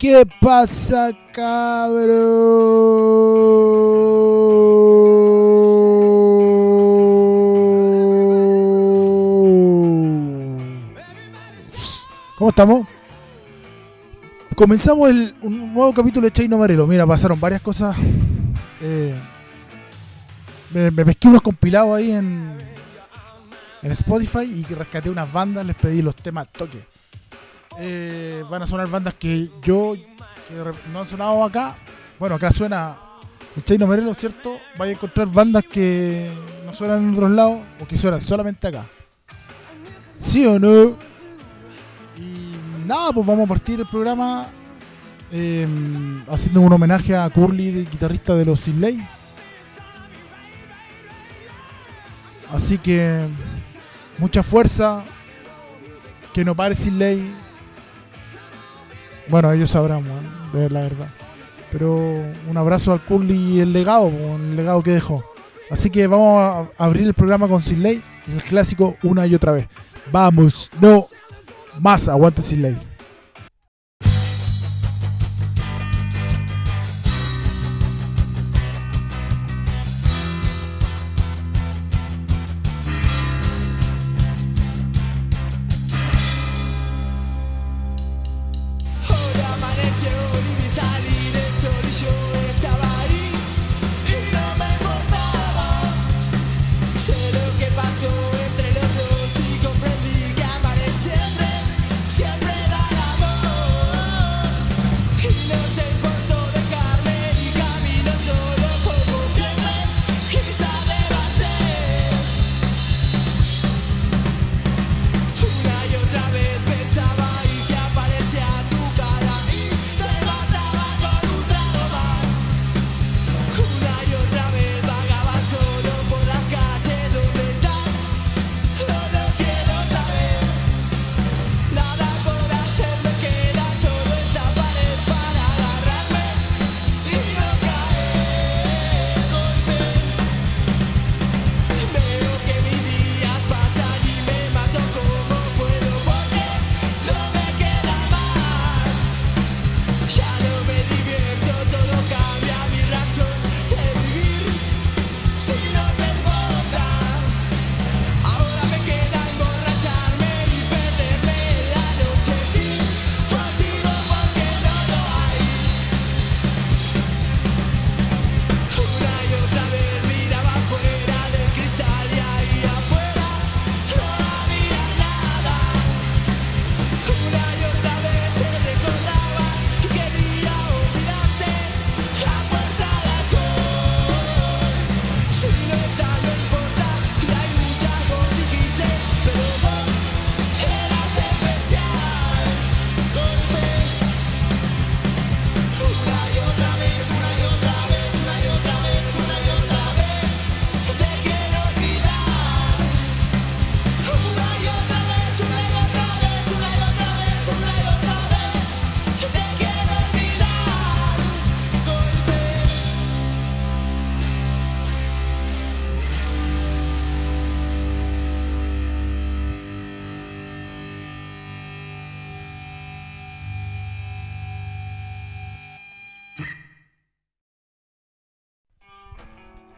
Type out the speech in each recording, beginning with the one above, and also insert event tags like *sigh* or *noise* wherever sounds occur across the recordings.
¿Qué pasa, cabrón? ¿Cómo estamos? Comenzamos el, un nuevo capítulo de Chaino Marelo. Mira, pasaron varias cosas. Eh, me, me pesqué unos compilados ahí en, en Spotify y rescaté unas bandas, les pedí los temas toque. Eh, van a sonar bandas que yo no han sonado acá. Bueno, acá suena el Chaino Marelo, ¿cierto? Vaya a encontrar bandas que no suenan en otros lados o que suenan solamente acá. ¿Sí o no? Y nada, pues vamos a partir el programa eh, haciendo un homenaje a Curly, de- guitarrista de los Sin Ley. Así que mucha fuerza, que no pare Sin Ley. Bueno, ellos sabrán, de la verdad. Pero un abrazo al Curly y el legado, el legado que dejó. Así que vamos a abrir el programa con Sin Ley el clásico una y otra vez. Vamos, no más, aguante Sin Ley.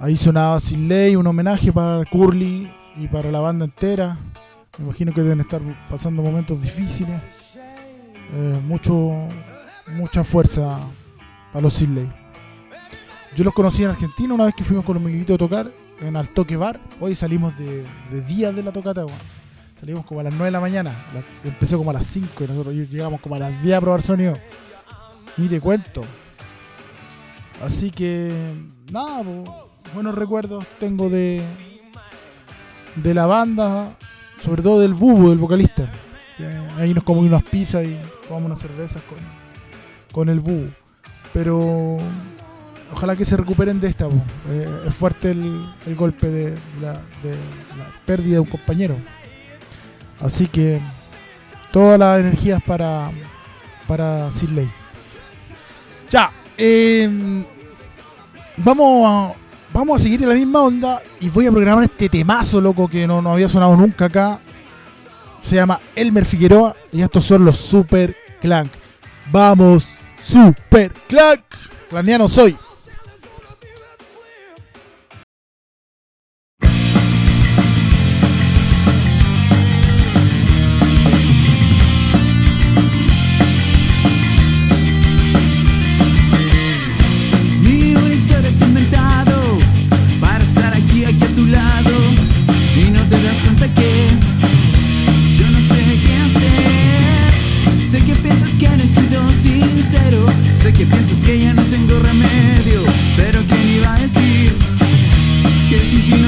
Ahí sonaba Sin Ley, un homenaje para Curly y para la banda entera. Me imagino que deben estar pasando momentos difíciles. Eh, mucho, mucha fuerza para los Sin Ley. Yo los conocí en Argentina una vez que fuimos con los Miguelitos a tocar en Altoque Bar. Hoy salimos de, de días de la tocata, weón. Salimos como a las 9 de la mañana. La- empezó como a las 5 y nosotros llegamos como a las 10 a probar sonido. Ni te cuento. Así que, nada, po, buenos recuerdos tengo de, de la banda, sobre todo del Bubu, del vocalista. ahí nos comimos unas pizzas y tomamos unas cervezas con, con el Bubu. Pero ojalá que se recuperen de esta. Eh, es fuerte el, el golpe de la, pérdida de un compañero. Así que todas las energías para, para Sidley. Ya, eh, vamos a, vamos a seguir en la misma onda y voy a programar este temazo, loco, que no, no había sonado nunca acá. Se llama Elmer Figueroa y estos son los Super Clank. Vamos, Super Clack. Claniano soy. Que sin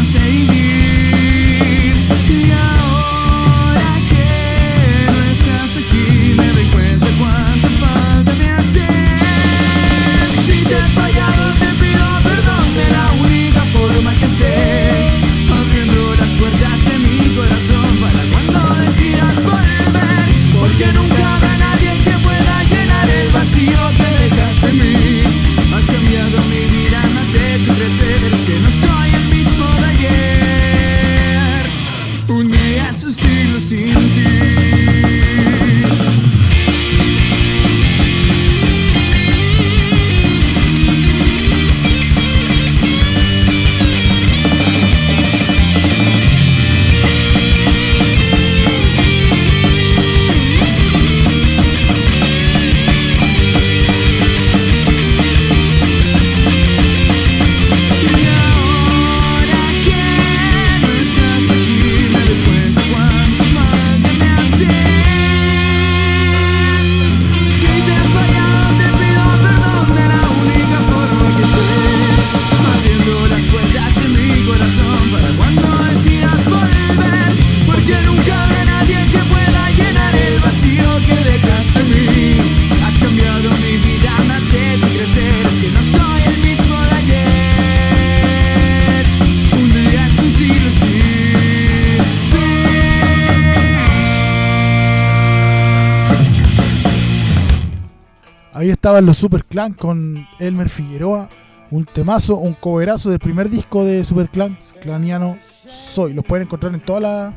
estaban los Super Clan con Elmer Figueroa. Un temazo, un coverazo del primer disco de Super Clan, Claniano Soy. Los pueden encontrar en toda la.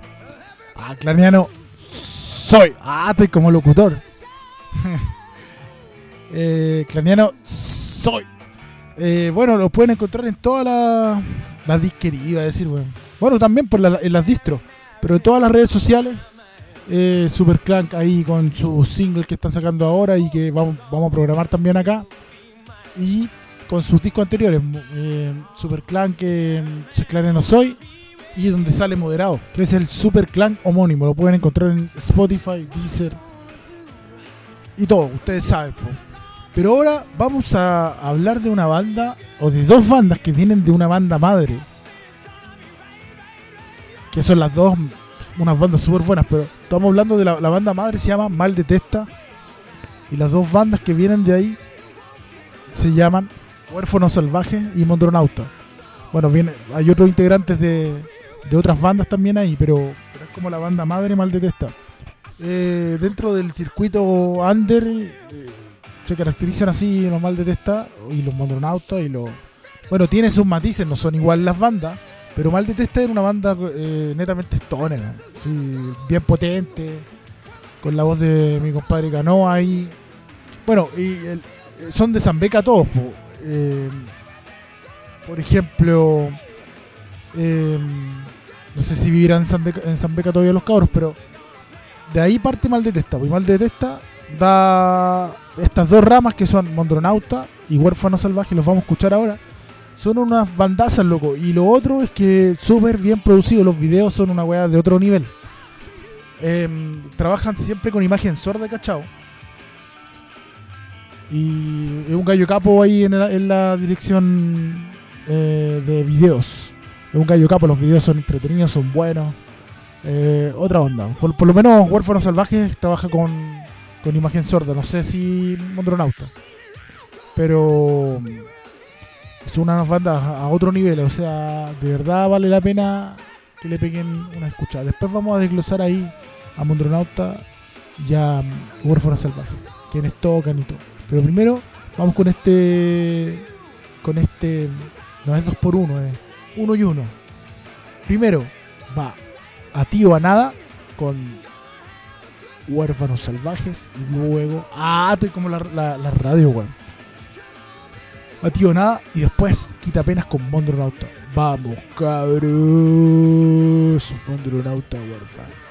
Ah, Claniano Soy. Ah, estoy como locutor. *laughs* eh, Claniano Soy. Eh, bueno, los pueden encontrar en todas las las disquerías, iba a decir, bueno. Bueno, también por la- en las distros, pero en todas las redes sociales. Eh, Super Clank ahí con su single que están sacando ahora y que vamos, vamos a programar también acá. Y con sus discos anteriores, eh, Super Clank que se Clare No Soy y donde sale moderado, que es el Super Clank homónimo. Lo pueden encontrar en Spotify, Deezer y todo, ustedes saben. po. Pero ahora vamos a hablar de una banda o de dos bandas que vienen de una banda madre. Que son las dos unas bandas súper buenas, pero estamos hablando de la, banda madre, se llama Mal Detesta. Y las dos bandas que vienen de ahí se llaman Huérfanos Salvajes y Mondronauta. Bueno, viene, hay otros integrantes de, de otras bandas también ahí, pero, es como la banda madre Mal Detesta. Eh, dentro del circuito under eh, se caracterizan así los Mal Detesta y los Mondronautas y los... Bueno, tiene sus matices, no son igual las bandas, pero Mal Detesta era una banda eh, netamente stoner, bien potente, con la voz de mi compadre Canoa ahí. Bueno, y el- son de Zambeca todos. Eh, por ejemplo, eh, no sé si vivirán en Zambeca, en Zambeca todavía los cabros, pero de ahí parte Mal Detesta. Y Mal Detesta da estas dos ramas que son Mondronauta y Huérfano Salvaje, los vamos a escuchar ahora. Son unas bandazas, loco. Y lo otro es que súper bien producido. Los videos son una weá de otro nivel. Em, trabajan siempre con imagen sorda, ¿cachao? Y es un gallo capo ahí en la, en la dirección eh, de videos. Es un gallo capo, los videos son entretenidos, son buenos. Eh, otra onda. Por, por lo menos Huérfanos Salvajes trabaja con, con imagen sorda. No sé si Mondronauta. Pero son unas bandas a otro nivel, o sea, de verdad vale la pena que le peguen una escucha. Después vamos a desglosar ahí a Mondronauta y a Warfare Salvaje, quienes tocan y todo. Pero primero vamos con este, con este, no es dos por uno, es uno y uno. Primero va a tío a nada con huérfanos salvajes y luego ah estoy como la, la, la radio weón a Tío Nada y después quita penas con Mondronauta. Vamos, cabros. Mondronauta huérfano.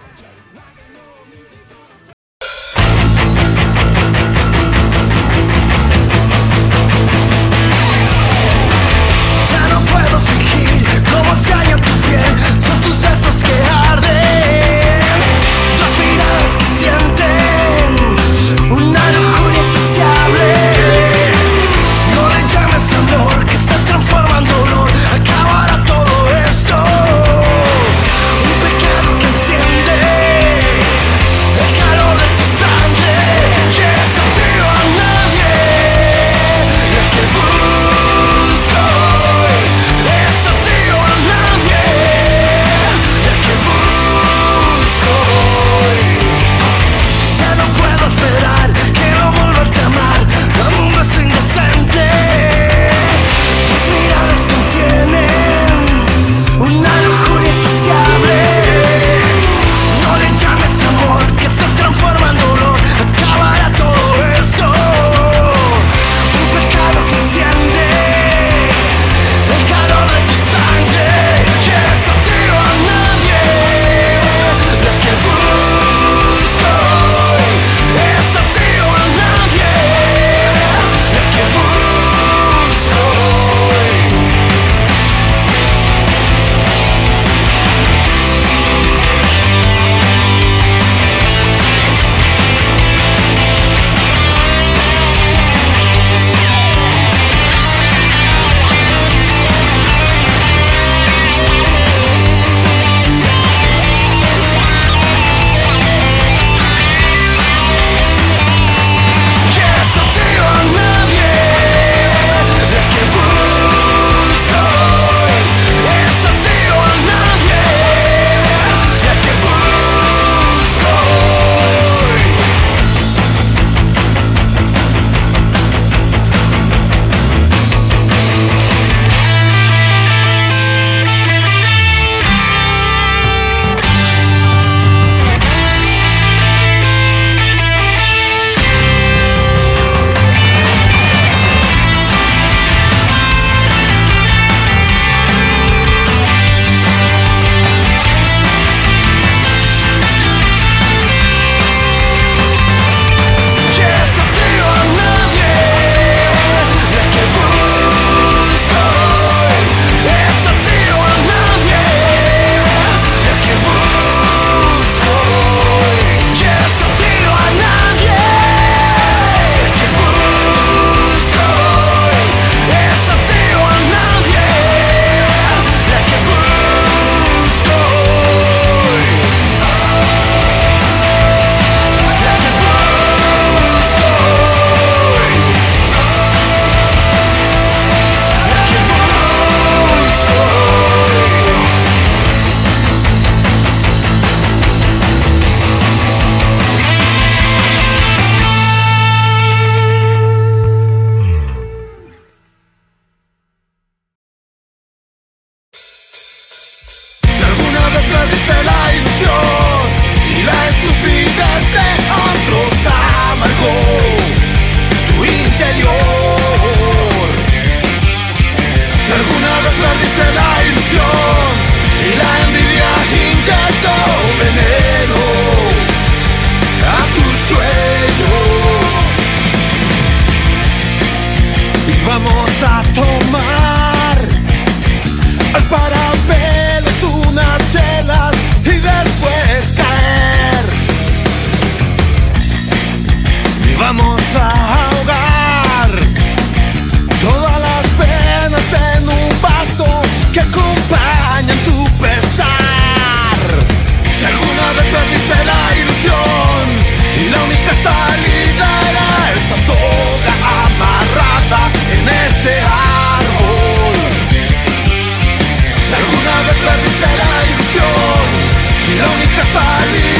sair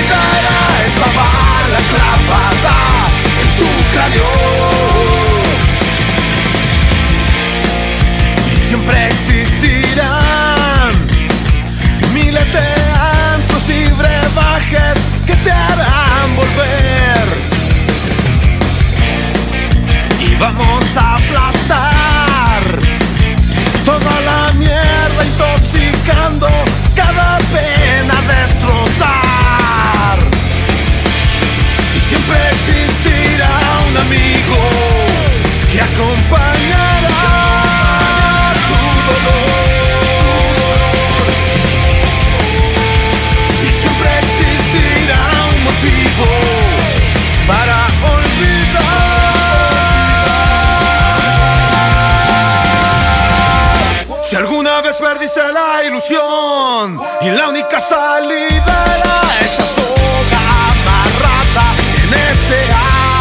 y la única salida era esa soga amarrada en ese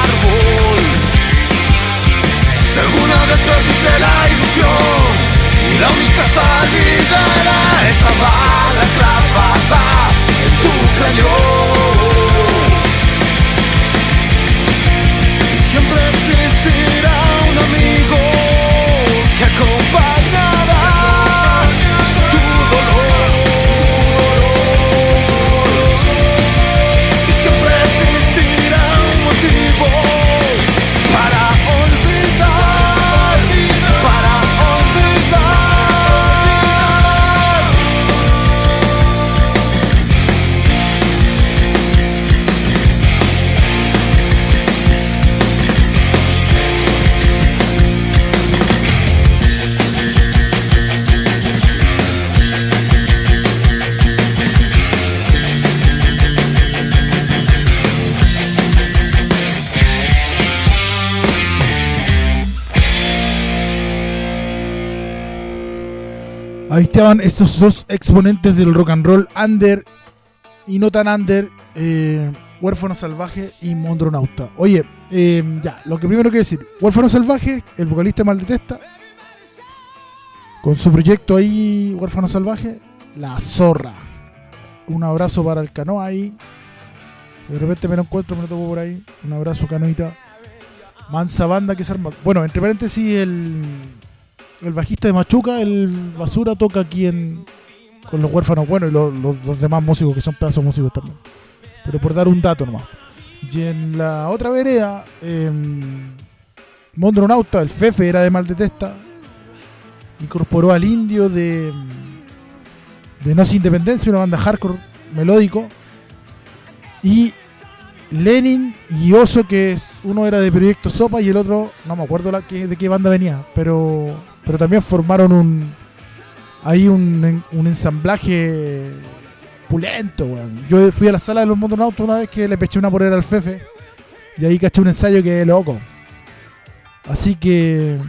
árbol. Si alguna vez la ilusión y la única salida era esa bala clavada en tu cráneo. Estos dos exponentes del rock and roll, under y no tan under, eh, Huérfano Salvaje y Mondronauta. Oye, eh, ya, lo que primero quiero decir, Huérfano Salvaje, el vocalista de Maldetesta, con su proyecto ahí, Huérfano Salvaje, La Zorra. Un abrazo para el canoa ahí. De repente me lo encuentro, me lo toco por ahí. Un abrazo, canoita. Mansa banda que se arma. Bueno, entre paréntesis, el, el bajista de Machuca, el Basura, toca aquí en, con los huérfanos, bueno, y los, los- demás músicos que son pedazos músicos también. Pero por dar un dato nomás. Y en la otra vereda, en Mondronauta, el Fefe era de Maldetesta, incorporó al indio de, de No Sin Independencia, una banda hardcore melódico, y Lenin y Oso, que es, uno era de Proyecto Sopa y el otro, no me acuerdo de qué banda venía, pero, pero también formaron un ahí un, un ensamblaje pulento, weón. Yo fui a la sala de los Mondonautas una vez que le peché una porera al Fefe y ahí caché un ensayo que es loco. Así que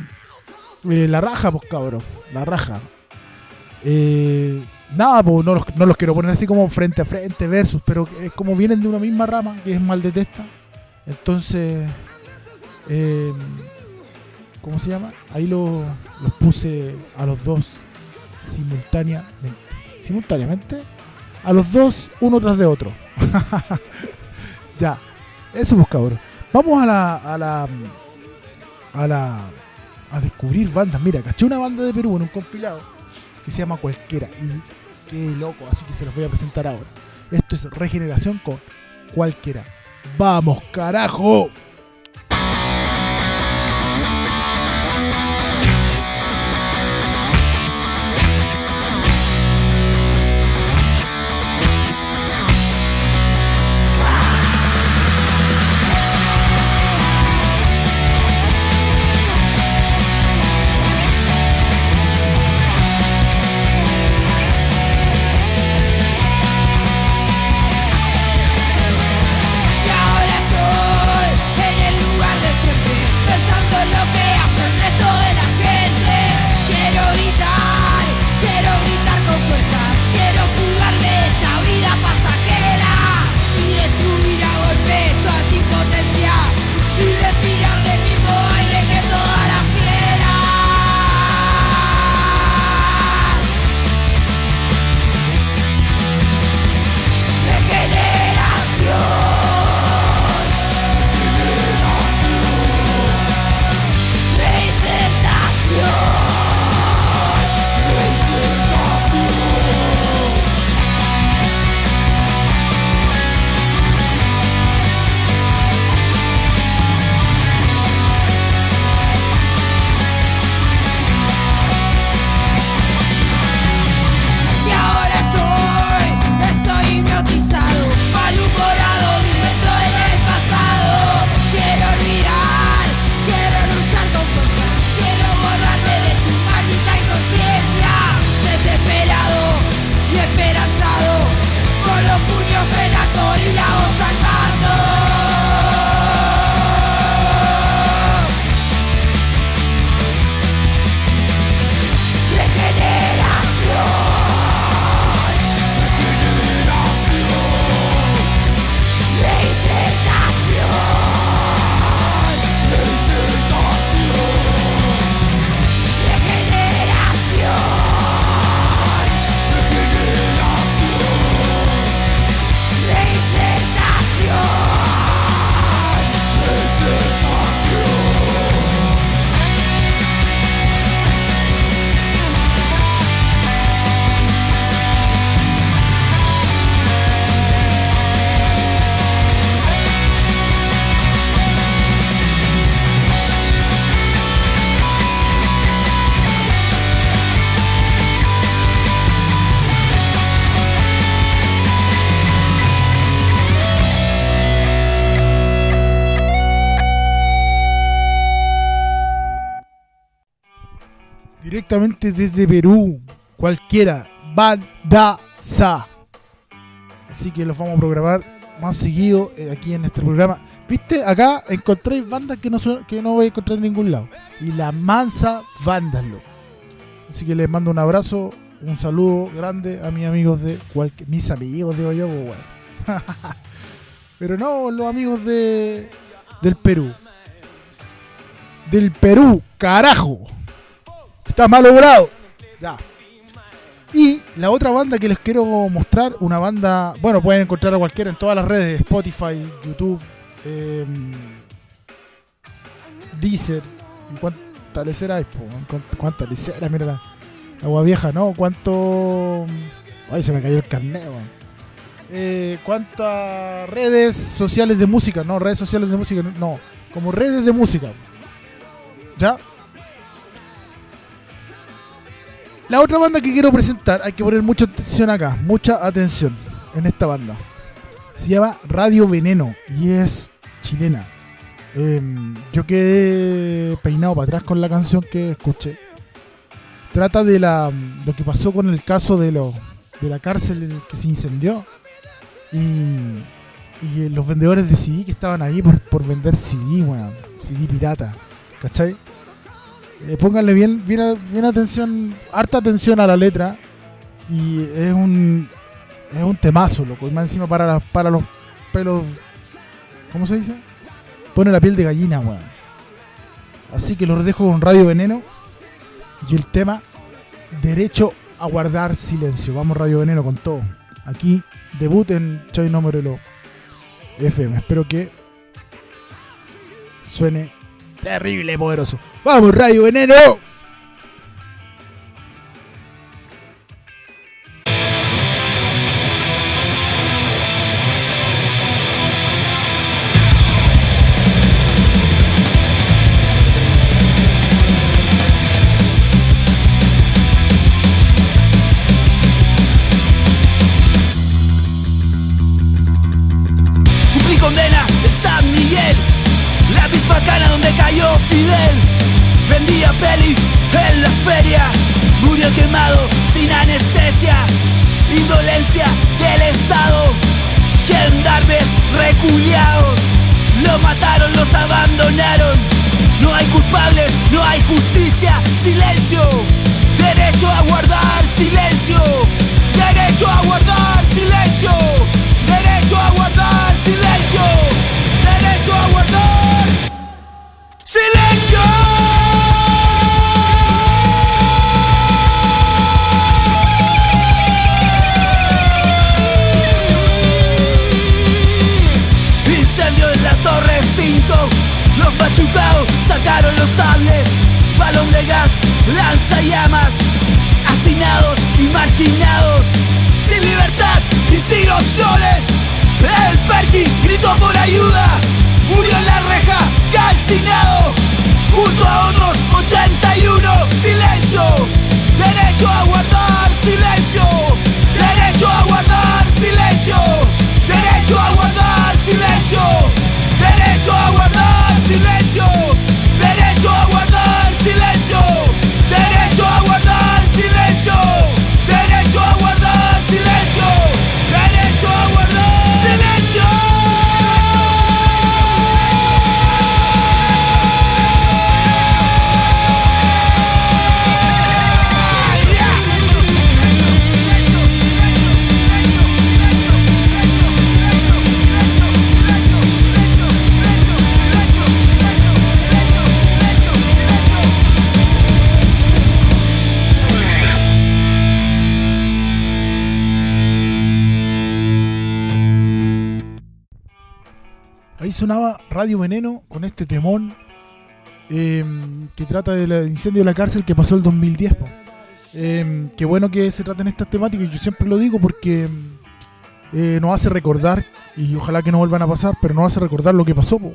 eh, la raja, pues cabrón, la raja. Eh, nada, pues no los, no los quiero poner así como frente a frente, versus, pero es como vienen de una misma rama, que es mal de testa. Entonces, eh, ¿cómo se llama? Ahí lo- los puse a los dos simultáneamente. Simultáneamente. A los dos, uno tras de otro. *laughs* ya. Eso pues cabrón. Vamos a la. a la. a la. a descubrir bandas. Mira, caché una banda de Perú en un compilado que se llama Cualquiera. Y qué loco, así que se los voy a presentar ahora. Esto es regeneración con cualquiera. ¡Vamos, carajo! Directamente desde Perú. Cualquiera. Bandaza. Así que los vamos a programar más seguido eh, aquí en este programa. Viste, acá encontréis bandas que no, que no voy a encontrar en ningún lado. Y la mansa bandas, loco. Así que les mando un abrazo, un saludo grande a mis amigos de cualquier. Mis amigos, digo yo, pues. *laughs* Pero no, los amigos de del Perú. Del Perú, carajo. Está mal logrado. Ya. Y la otra banda que les quiero mostrar, una banda, bueno, pueden encontrar a cualquiera en todas las redes, Spotify, YouTube, em, Deezer, y cuánta lecera hay, po, ¿Cuánta- cuánta lecera, mira la agua vieja, ¿no? Cuánto... Ay, se me cayó el carnet, weón. Eh, ¿Cuántas redes sociales de música? No, redes sociales de música, no, como redes de música. ¿Ya? La otra banda que quiero presentar, hay que poner mucha atención acá, mucha atención en esta banda. Se llama Radio Veneno y es chilena. Em, yo quedé peinado para atrás con la canción que escuché. Trata de la, lo que pasó con el caso de, lo, de la cárcel que se incendió. Y, y los vendedores de CD que estaban ahí por, por vender CD, weón. CD pirata. ¿Cachai? Eh, pónganle bien, bien, bien atención, harta atención a la letra. Y es un es un temazo, loco. Y más encima para, la- para los pelos. ¿Cómo se dice? Pone la piel de gallina, weón. Así que los dejo con Radio Veneno. Y el tema Derecho a guardar silencio. Vamos Radio Veneno con todo. Aquí debut en Choy Morelo FM. Espero que suene terrible poderoso. ¡Vamos, Radio Veneno! Perky gritó por ayuda. Murió en la reja, calcinado. Junto a otros 81 Silencio. Derecho a guardar Ahí sonaba Radio Veneno con este temón eh, que trata del incendio de la cárcel que pasó el 2010. po. Eh, qué bueno que se traten estas temáticas, yo siempre lo digo porque eh, nos hace recordar, y ojalá que no vuelvan a pasar, pero nos hace recordar lo que pasó. po.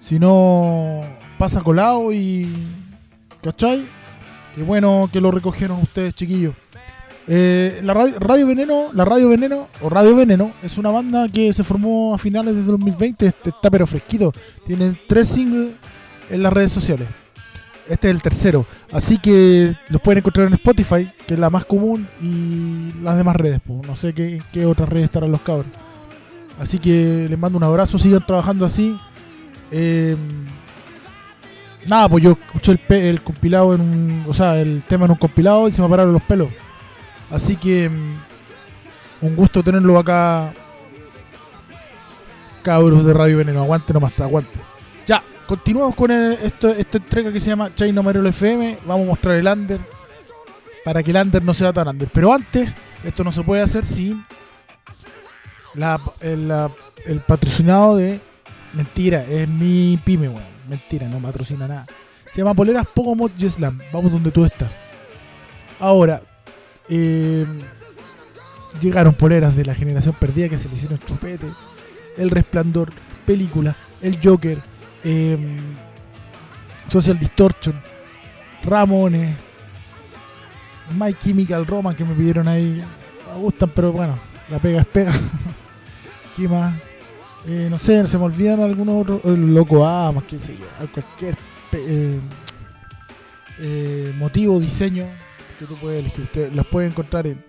Si no, pasa colado y... ¿Cachai? Qué bueno que lo recogieron ustedes, chiquillos. Eh, la radio, Veneno, la Radio Veneno o Radio Veneno es una banda que se formó a finales de 2020, este- está pero fresquito. Tienen tres singles en las redes sociales. Este es el tercero. Así que los pueden encontrar en Spotify, que es la más común, y las demás redes. No sé qué, en qué otras redes estarán los cabros. Así que les mando un abrazo, sigan trabajando así. Eh, nada, pues yo escuché el, el compilado en un. O sea, el tema en un compilado y se me pararon los pelos. Así que. mm, un gusto tenerlo acá. Cabros de Radio Veneno. Aguante nomás, aguante. Ya, continuamos con esto, esta entrega que se llama Chino Marelo FM. Vamos a mostrar el under. Para que el under no sea tan under. Pero antes, esto no se puede hacer sin la, el, patrocinado de. Mentira, es mi pyme, weón. Mentira, no patrocina nada. Se llama Poleras Pogomot Slam. Vamos donde tú estás. Ahora, eh, llegaron poleras de la generación perdida que se le hicieron chupete. El Resplandor, película, El Joker, eh, Social Distortion, Ramones, My Chemical Romance que me pidieron ahí. Me gustan, pero bueno, la pega es pega. *laughs* ¿Qué más? Eh, no sé, se me olvidan algunos otros. El Loco A, más que sé yo. Cualquier eh, eh, motivo, diseño que tú puedes elegir. Los puedes encontrar en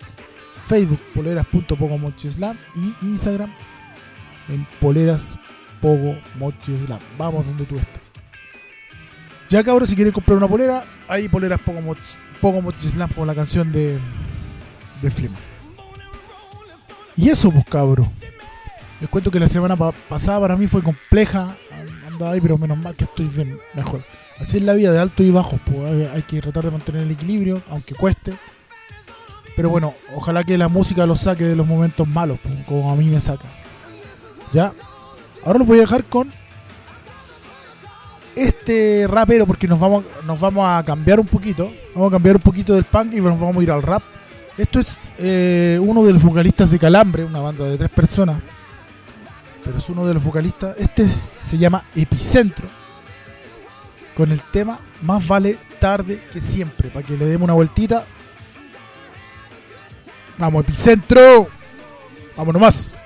Facebook, poleras.pogomocheslam y Instagram en poleras.pogomocheslam. Vamos donde tú estés. Ya cabros, si quieren comprar una polera, hay poleras Pogomocheslam con la canción de, de Flema. Y eso, pues cabros. Les cuento que la semana pa- pasada para mí fue compleja. Andaba ahí, pero menos mal que estoy bien, mejor. Así es la vida de alto y bajo. Pues hay, que tratar de mantener el equilibrio, aunque cueste. Pero bueno, ojalá que la música los saque de los momentos malos, como a mí me saca. Ya. Ahora los voy a dejar con este rapero porque nos vamos, nos vamos a cambiar un poquito. Vamos a cambiar un poquito del punk y nos vamos a ir al rap. Esto es eh, uno de los vocalistas de Calambre, una banda de tres personas. Pero es uno de los vocalistas. Este se llama Epicentro. Con el tema Más vale tarde que siempre. Para que le demos una vueltita. Vamos, Epicentro. Vamos nomás.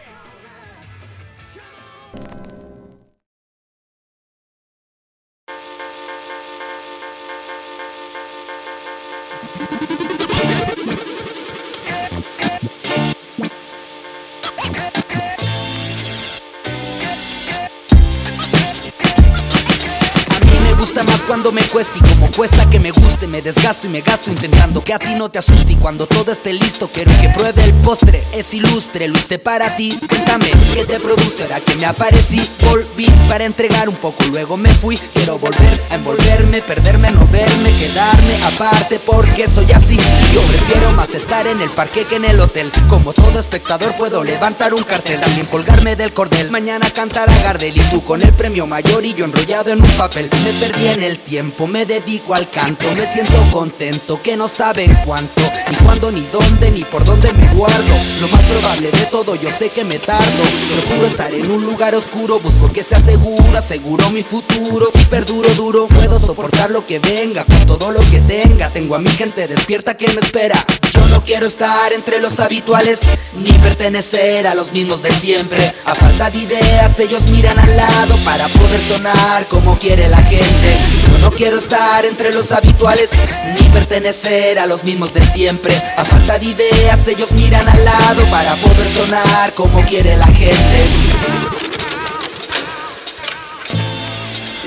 Cuesta que me Me desgasto y me gasto intentando que a ti no te asuste Y cuando todo esté listo quiero que pruebe el postre. Es ilustre, lo hice para ti. Cuéntame, ¿qué te produce ahora que me aparecí? Volví para entregar un poco, luego me fui. Quiero volver a envolverme, perderme, no verme Quedarme aparte porque soy así. Yo prefiero más estar en el parque que en el hotel. Como todo espectador puedo levantar un cartel También colgarme del cordel. Mañana cantará Gardel y tú con el premio mayor y yo enrollado en un papel. Me perdí en el tiempo, me dedico al canto siento contento que no saben cuánto Ni cuándo, ni dónde, ni por dónde me guardo. Lo más probable de todo yo sé que me tardo Procuro estar en un lugar oscuro. Busco que sea seguro, aseguro mi futuro. Si perduro duro puedo soportar lo que venga Con todo lo que tenga. Tengo a mi gente despierta que me espera. Yo no quiero estar entre los habituales Ni pertenecer a los mismos de siempre. A falta de ideas ellos miran al lado Para poder sonar como quiere la gente no quiero estar entre los habituales Ni pertenecer a los mismos de siempre A falta de ideas ellos miran al lado Para poder sonar como quiere la gente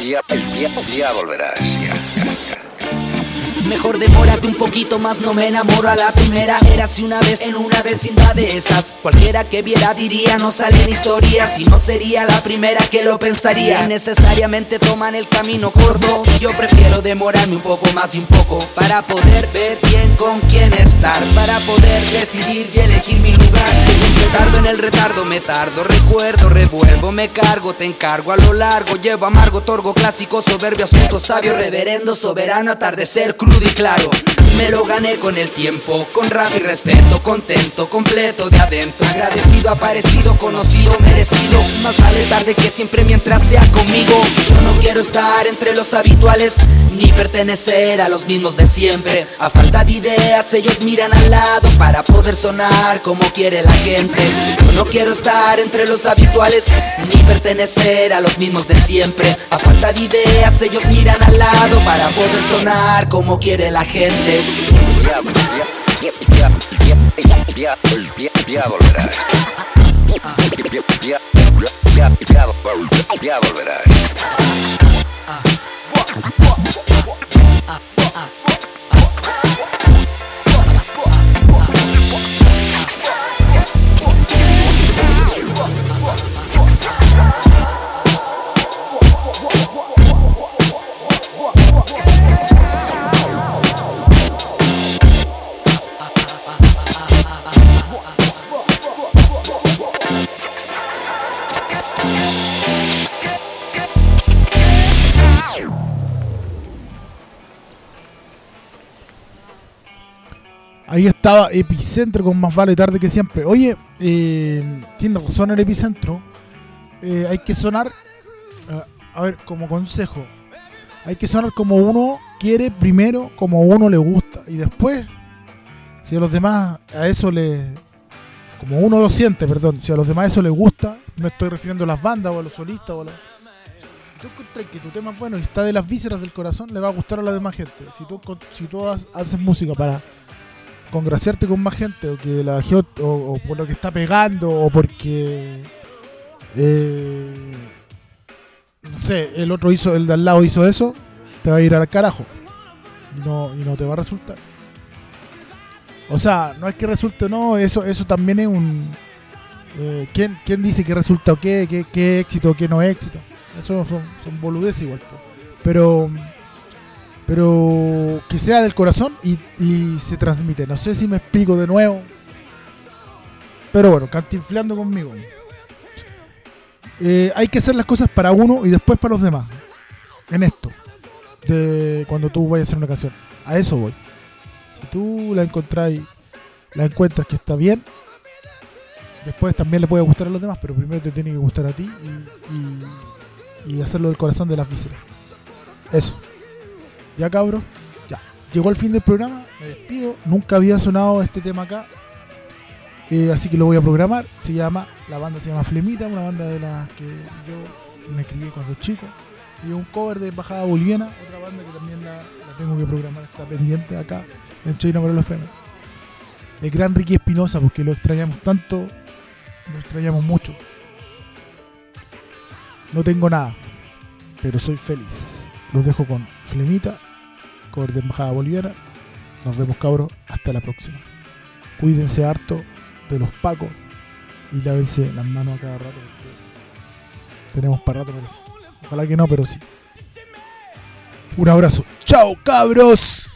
Ya, ya, ya volverás. Mejor demórate un poquito más, no me enamoro a la primera. Érase una vez en una vecindad de esas. Cualquiera que viera diría no salen historias. Y no sería la primera que lo pensaría. Necesariamente toman el camino corto. Yo prefiero demorarme un poco más y un poco. Para poder ver bien con quién estar. Para poder decidir y elegir mi lugar tardo en el retardo, me tardo. Recuerdo, revuelvo, me cargo, te encargo a lo largo. Llevo amargo, torgo, clásico, soberbio, astuto, sabio Reverendo, soberano, atardecer, crudo y claro me lo gané con el tiempo, con rap y respeto, contento, completo de adentro, agradecido, aparecido, conocido, merecido. Más vale tarde que siempre mientras sea conmigo. Yo no quiero quiero estar entre los habituales ni pertenecer a los mismos de siempre. A falta de ideas, ellos miran al lado para poder sonar como quiere la gente. Yo no quiero estar entre los habituales ni pertenecer a los mismos de siempre. A falta de ideas, ellos miran al lado para poder sonar como quiere la gente. Ya, ya, ya, ya, volverás. Ya volverás. Ahí estaba Epicentro con más vale tarde que siempre. Oye, eh, tiene razón el Epicentro. Eh, hay que sonar, eh, a ver, como consejo, hay que sonar como uno quiere primero, como uno le gusta. Y después, si a los demás a eso le... Como uno lo siente, perdón, si a los demás eso les gusta, me estoy refiriendo a las bandas o a los solistas o a los... Tú encontrás que tu tema es bueno y está de las vísceras del corazón, le va a gustar a la demás gente. Si tú, si tú haces música para congraciarte con más gente o que la o, por lo que está pegando o porque eh, no sé el otro hizo el de al lado hizo eso te va a ir al carajo. Y no, y no te va a resultar. O sea no es que resulte no eso eso también es un eh, ¿quién, quién dice que resulta o qué, qué, qué éxito o qué no éxito eso son, son boludeces igual pero pero que sea del corazón y, se transmite. No sé si me explico de nuevo. Pero bueno, cantinfleando conmigo. Eh, hay que hacer las cosas para uno y después para los demás. En esto. De cuando tú vayas a hacer una canción. A eso voy. Si tú la encontráis, la encuentras que está bien, después también le puede gustar a los demás, pero primero te tiene que gustar a ti y, y, y hacerlo del corazón de las vísceras. Eso. Ya cabros, ya. Llegó el fin del programa, me despido. Nunca había sonado este tema acá. Eh, así que lo voy a programar. Se llama, la banda se llama Flemita, una banda de las que yo me escribí cuando chico. Y un cover de Embajada Boliviana, otra banda que también la, tengo que programar, está pendiente acá en China para los FM. El gran Ricky Espinosa, porque lo extrañamos tanto, lo extrañamos mucho. No tengo nada, pero soy feliz. Los dejo con Flemita, de Embajada Boliviana. Nos vemos cabros, hasta la próxima. Cuídense harto de los pacos y lávense las manos a cada rato tenemos para rato. Ojalá que no, pero sí. Un abrazo. ¡Chao, cabros!